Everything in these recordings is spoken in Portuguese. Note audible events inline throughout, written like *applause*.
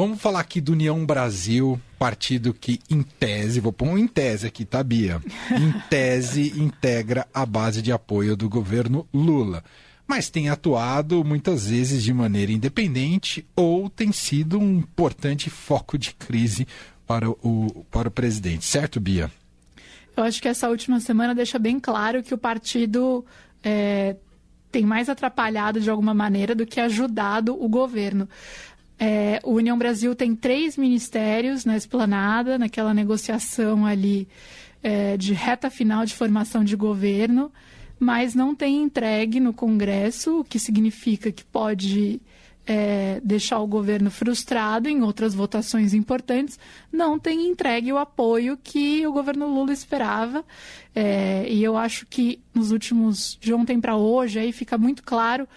Vamos falar aqui do União Brasil, partido que, em tese, vou pôr um em tese aqui, tá, Bia? Em *laughs* tese, integra a base de apoio do governo Lula. Mas tem atuado muitas vezes de maneira independente ou tem sido um importante foco de crise para o, para o presidente, certo, Bia? Eu acho que essa última semana deixa bem claro que o partido é, tem mais atrapalhado de alguma maneira do que ajudado o governo. É, o União Brasil tem três ministérios na esplanada, naquela negociação ali é, de reta final de formação de governo, mas não tem entregue no Congresso, o que significa que pode é, deixar o governo frustrado em outras votações importantes, não tem entregue o apoio que o governo Lula esperava. É, e eu acho que nos últimos, de ontem para hoje, aí fica muito claro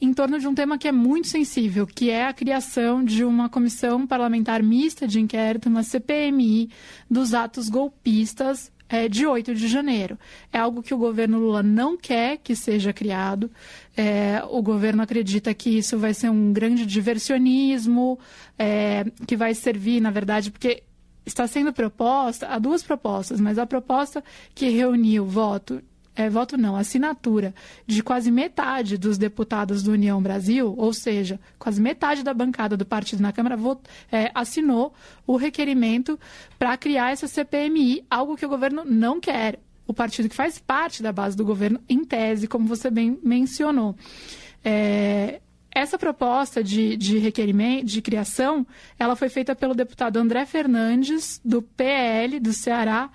em torno de um tema que é muito sensível, que é a criação de uma comissão parlamentar mista de inquérito, uma CPMI, dos atos golpistas é, de 8 de janeiro. É algo que o governo Lula não quer que seja criado. É, o governo acredita que isso vai ser um grande diversionismo, é, que vai servir, na verdade, porque está sendo proposta, há duas propostas, mas a proposta que reuniu voto é, voto não, assinatura de quase metade dos deputados do União Brasil, ou seja, quase metade da bancada do partido na Câmara votou, é, assinou o requerimento para criar essa CPMI, algo que o governo não quer. O partido que faz parte da base do governo, em tese, como você bem mencionou. É, essa proposta de, de requerimento, de criação, ela foi feita pelo deputado André Fernandes, do PL do Ceará,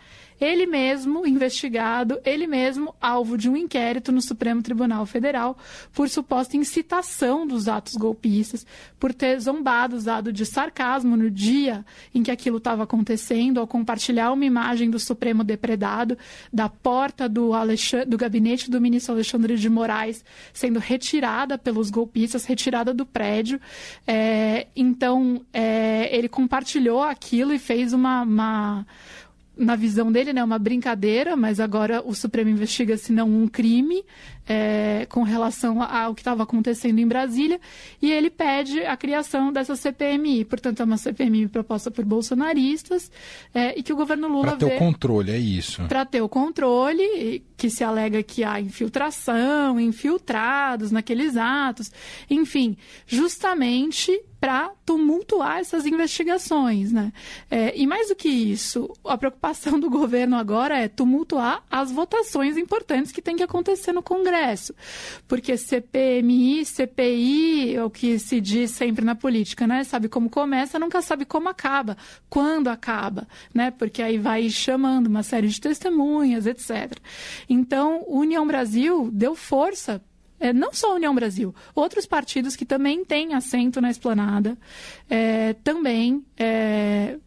ele mesmo investigado, ele mesmo alvo de um inquérito no Supremo Tribunal Federal por suposta incitação dos atos golpistas, por ter zombado, usado de sarcasmo no dia em que aquilo estava acontecendo, ao compartilhar uma imagem do Supremo depredado, da porta do, Alexandre, do gabinete do ministro Alexandre de Moraes sendo retirada pelos golpistas, retirada do prédio. É, então, é, ele compartilhou aquilo e fez uma, uma na visão dele, né, uma brincadeira, mas agora o Supremo investiga se não um crime é, com relação ao que estava acontecendo em Brasília, e ele pede a criação dessa CPMI. Portanto, é uma CPMI proposta por bolsonaristas é, e que o governo Lula. Para ter vê, o controle, é isso. Para ter o controle, que se alega que há infiltração, infiltrados naqueles atos, enfim, justamente para tumultuar essas investigações, né? É, e mais do que isso, a preocupação *laughs* do governo agora é tumultuar as votações importantes que tem que acontecer no Congresso, porque CPMI, CPI, é o que se diz sempre na política, né? Sabe como começa, nunca sabe como acaba, quando acaba, né? Porque aí vai chamando uma série de testemunhas, etc. Então, União Brasil deu força é, não só a União Brasil, outros partidos que também têm assento na esplanada, é, também é,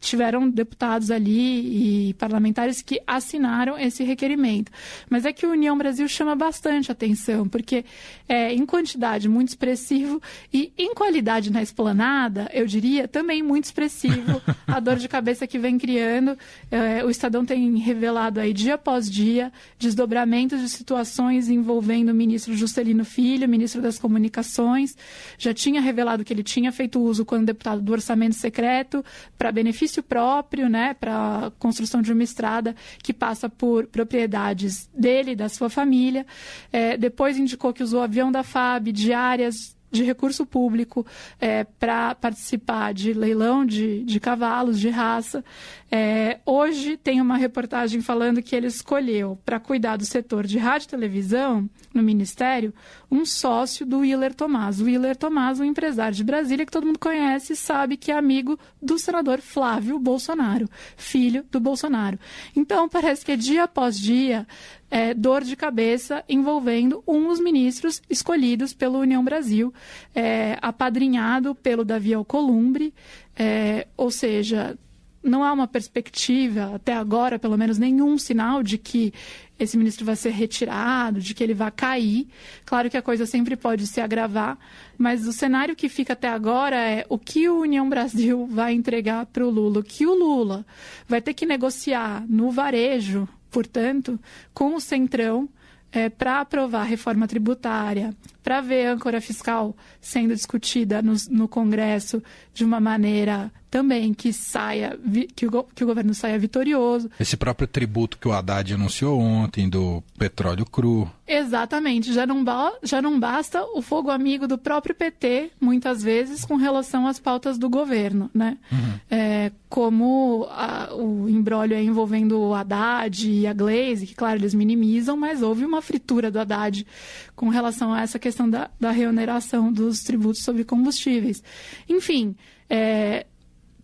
tiveram deputados ali e parlamentares que assinaram esse requerimento. Mas é que a União Brasil chama bastante atenção, porque é, em quantidade muito expressivo e em qualidade na esplanada, eu diria, também muito expressivo a dor de cabeça que vem criando. É, o Estadão tem revelado aí dia após dia desdobramentos de situações envolvendo o ministro Juscelino Filho, ministro das Comunicações. Já tinha revelado que ele tinha feito uso quando deputado do orçamento secreto para benefício próprio, né, para construção de uma estrada que passa por propriedades dele da sua família. É, depois indicou que usou avião da FAB, diárias de recurso público é, para participar de leilão de, de cavalos de raça. É, hoje tem uma reportagem falando que ele escolheu para cuidar do setor de rádio e televisão no Ministério um sócio do Willer Tomás. O Willer Tomás, um empresário de Brasília que todo mundo conhece e sabe que é amigo do senador Flávio Bolsonaro, filho do Bolsonaro. Então, parece que dia após dia é, dor de cabeça envolvendo um dos ministros escolhidos pela União Brasil, é, apadrinhado pelo Davi Alcolumbre, é, ou seja, não há uma perspectiva, até agora, pelo menos, nenhum sinal de que esse ministro vai ser retirado, de que ele vai cair. Claro que a coisa sempre pode se agravar, mas o cenário que fica até agora é o que o União Brasil *laughs* vai entregar para o Lula, o que o Lula vai ter que negociar no varejo, portanto, com o Centrão é, para aprovar a reforma tributária, para ver a âncora fiscal sendo discutida no, no, Congresso de uma maneira também que saia que o, que o governo saia vitorioso. Esse próprio tributo que o Haddad anunciou ontem do petróleo cru. Exatamente, já não, já não basta o fogo amigo do próprio PT, muitas vezes, com relação às pautas do governo, né? Uhum. É, como a, o embrólio envolvendo o Haddad e a Glaze, que, claro, eles minimizam, mas houve uma fritura do Haddad com relação a essa questão da, da reoneração dos tributos sobre combustíveis. Enfim, é,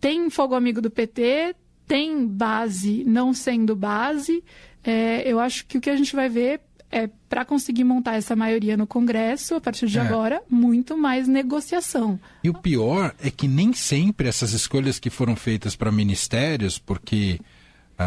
tem fogo amigo do PT, tem base não sendo base. É, eu acho que o que a gente vai ver é, para conseguir montar essa maioria no Congresso, a partir de é. agora, muito mais negociação. E o pior é que nem sempre essas escolhas que foram feitas para ministérios, porque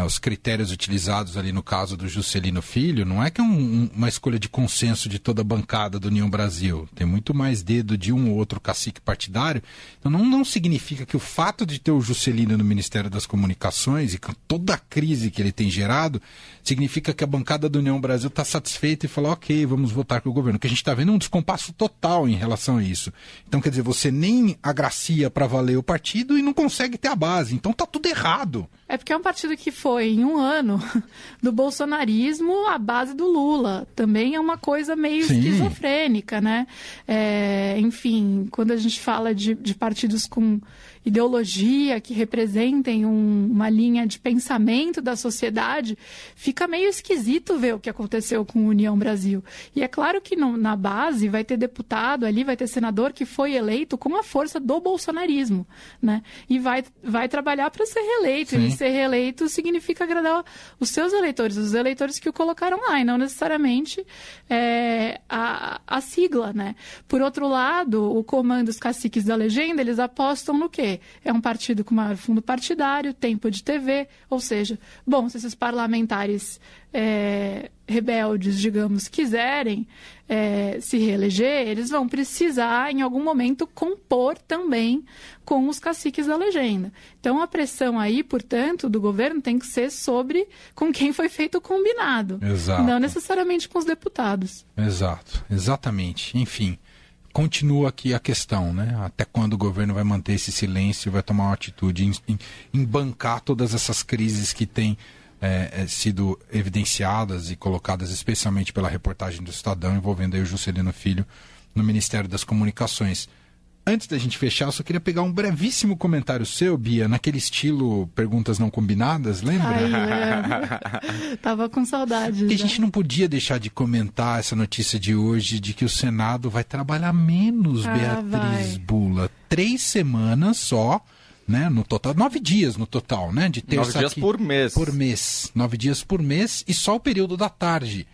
os critérios utilizados ali no caso do Juscelino Filho, não é que é um, uma escolha de consenso de toda a bancada do União Brasil. Tem muito mais dedo de um ou outro cacique partidário. Então não, não significa que o fato de ter o Juscelino no Ministério das Comunicações e com toda a crise que ele tem gerado, significa que a bancada do União Brasil está satisfeita e fala, ok, vamos votar com o governo. Que a gente está vendo é um descompasso total em relação a isso. Então, quer dizer, você nem agracia para valer o partido e não consegue ter a base. Então tá tudo errado. É porque é um partido que foi, em um ano, *laughs* do bolsonarismo à base do Lula. Também é uma coisa meio Sim. esquizofrênica, né? É, enfim, quando a gente fala de, de partidos com ideologia, que representem um, uma linha de pensamento da sociedade, fica meio esquisito ver o que aconteceu com a União Brasil. E é claro que no, na base vai ter deputado ali, vai ter senador que foi eleito com a força do bolsonarismo, né? E vai, vai trabalhar para ser reeleito. Sim. E ser reeleito significa agradar os seus eleitores, os eleitores que o colocaram lá, e não necessariamente é, a, a sigla, né? Por outro lado, o comando, os caciques da legenda, eles apostam no quê? É um partido com maior fundo partidário, tempo de TV, ou seja, bom, se esses parlamentares é, rebeldes, digamos, quiserem é, se reeleger, eles vão precisar, em algum momento, compor também com os caciques da legenda. Então, a pressão aí, portanto, do governo tem que ser sobre com quem foi feito o combinado. Exato. Não necessariamente com os deputados. Exato, exatamente. Enfim continua aqui a questão, né? Até quando o governo vai manter esse silêncio, vai tomar uma atitude em, em, em bancar todas essas crises que têm é, é, sido evidenciadas e colocadas especialmente pela reportagem do Estadão envolvendo aí o Juscelino Filho no Ministério das Comunicações. Antes da gente fechar, eu só queria pegar um brevíssimo comentário seu, Bia, naquele estilo perguntas não combinadas, lembra? Ai, Tava com saudade. a gente não podia deixar de comentar essa notícia de hoje de que o Senado vai trabalhar menos, ah, Beatriz vai. Bula. Três semanas só, né? No total, nove dias no total, né? De terça nove dias aqui, por mês. Por mês. Nove dias por mês e só o período da tarde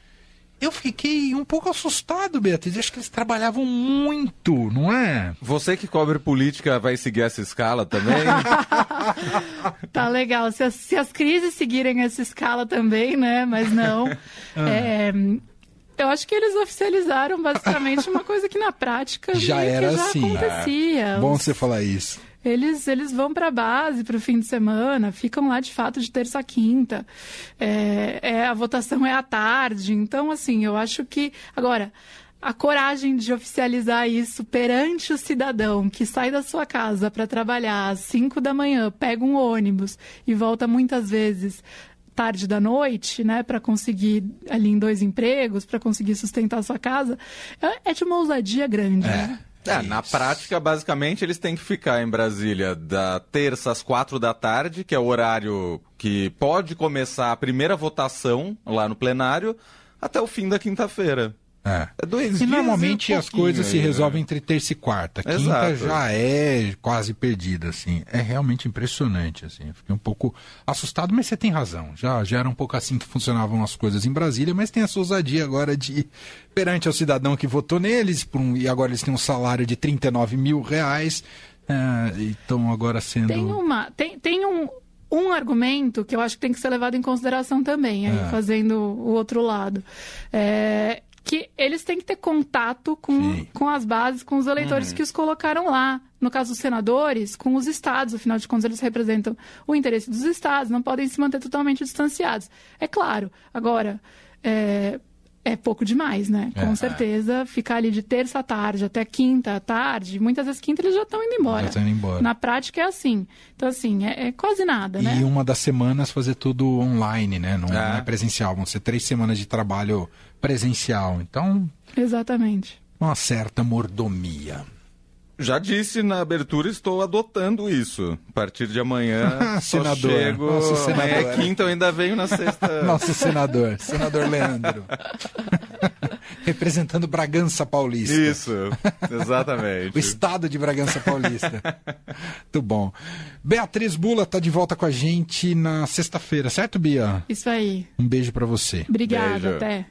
eu fiquei um pouco assustado, Beatriz. Acho que eles trabalhavam muito, não é? Você que cobre política vai seguir essa escala também? *laughs* tá legal. Se as, se as, crises seguirem essa escala também, né? Mas não. Ah. É, eu acho que eles oficializaram basicamente uma coisa que na prática já era já assim. acontecia. É. Bom você falar isso eles, eles vão para a base para o fim de semana, ficam lá de fato de terça a quinta. É, é, a votação é à tarde. Então, assim, eu acho que. Agora, a coragem de oficializar isso perante o cidadão que sai da sua casa para trabalhar às 5 da manhã, pega um ônibus e volta muitas vezes tarde da noite, né, para conseguir ali em dois empregos, para conseguir sustentar a sua casa, é, é de uma ousadia grande. É. Né? É, na prática, basicamente, eles têm que ficar em Brasília da terça às quatro da tarde, que é o horário que pode começar a primeira votação lá no plenário, até o fim da quinta-feira. É. é dois e normalmente e um as coisas aí, se resolvem né? entre terça e quarta. Quinta Exato. já é quase perdida, assim. É realmente impressionante, assim. Eu fiquei um pouco assustado, mas você tem razão. Já, já era um pouco assim que funcionavam as coisas em Brasília, mas tem essa ousadia agora de, perante ao cidadão que votou neles, um, e agora eles têm um salário de 39 mil reais, é, e estão agora sendo... Tem uma... Tem, tem um, um argumento que eu acho que tem que ser levado em consideração também, aí, é. fazendo o outro lado. É, eles têm que ter contato com, com as bases, com os eleitores uhum. que os colocaram lá. No caso dos senadores, com os estados, afinal de contas, eles representam o interesse dos estados, não podem se manter totalmente distanciados. É claro. Agora, é, é pouco demais, né? Com É. certeza, ficar ali de terça à tarde até quinta à tarde, muitas vezes quinta eles já estão indo embora. Já estão indo embora. Na prática é assim. Então, assim, é, é quase nada, né? E uma das semanas fazer tudo online, né? Não, É. não é presencial. Vão ser três semanas de trabalho presencial. Então, Exatamente. uma certa mordomia. Já disse na abertura, estou adotando isso. A partir de amanhã, *laughs* só Senador. chego... Nossa, Amanhã é senador. quinta, eu ainda venho na sexta. *laughs* Nosso senador, senador Leandro. *laughs* Representando Bragança Paulista. Isso, exatamente. O estado de Bragança Paulista. Muito bom. Beatriz Bula está de volta com a gente na sexta-feira, certo, Bia? Isso aí. Um beijo para você. Obrigada, Beijo. até.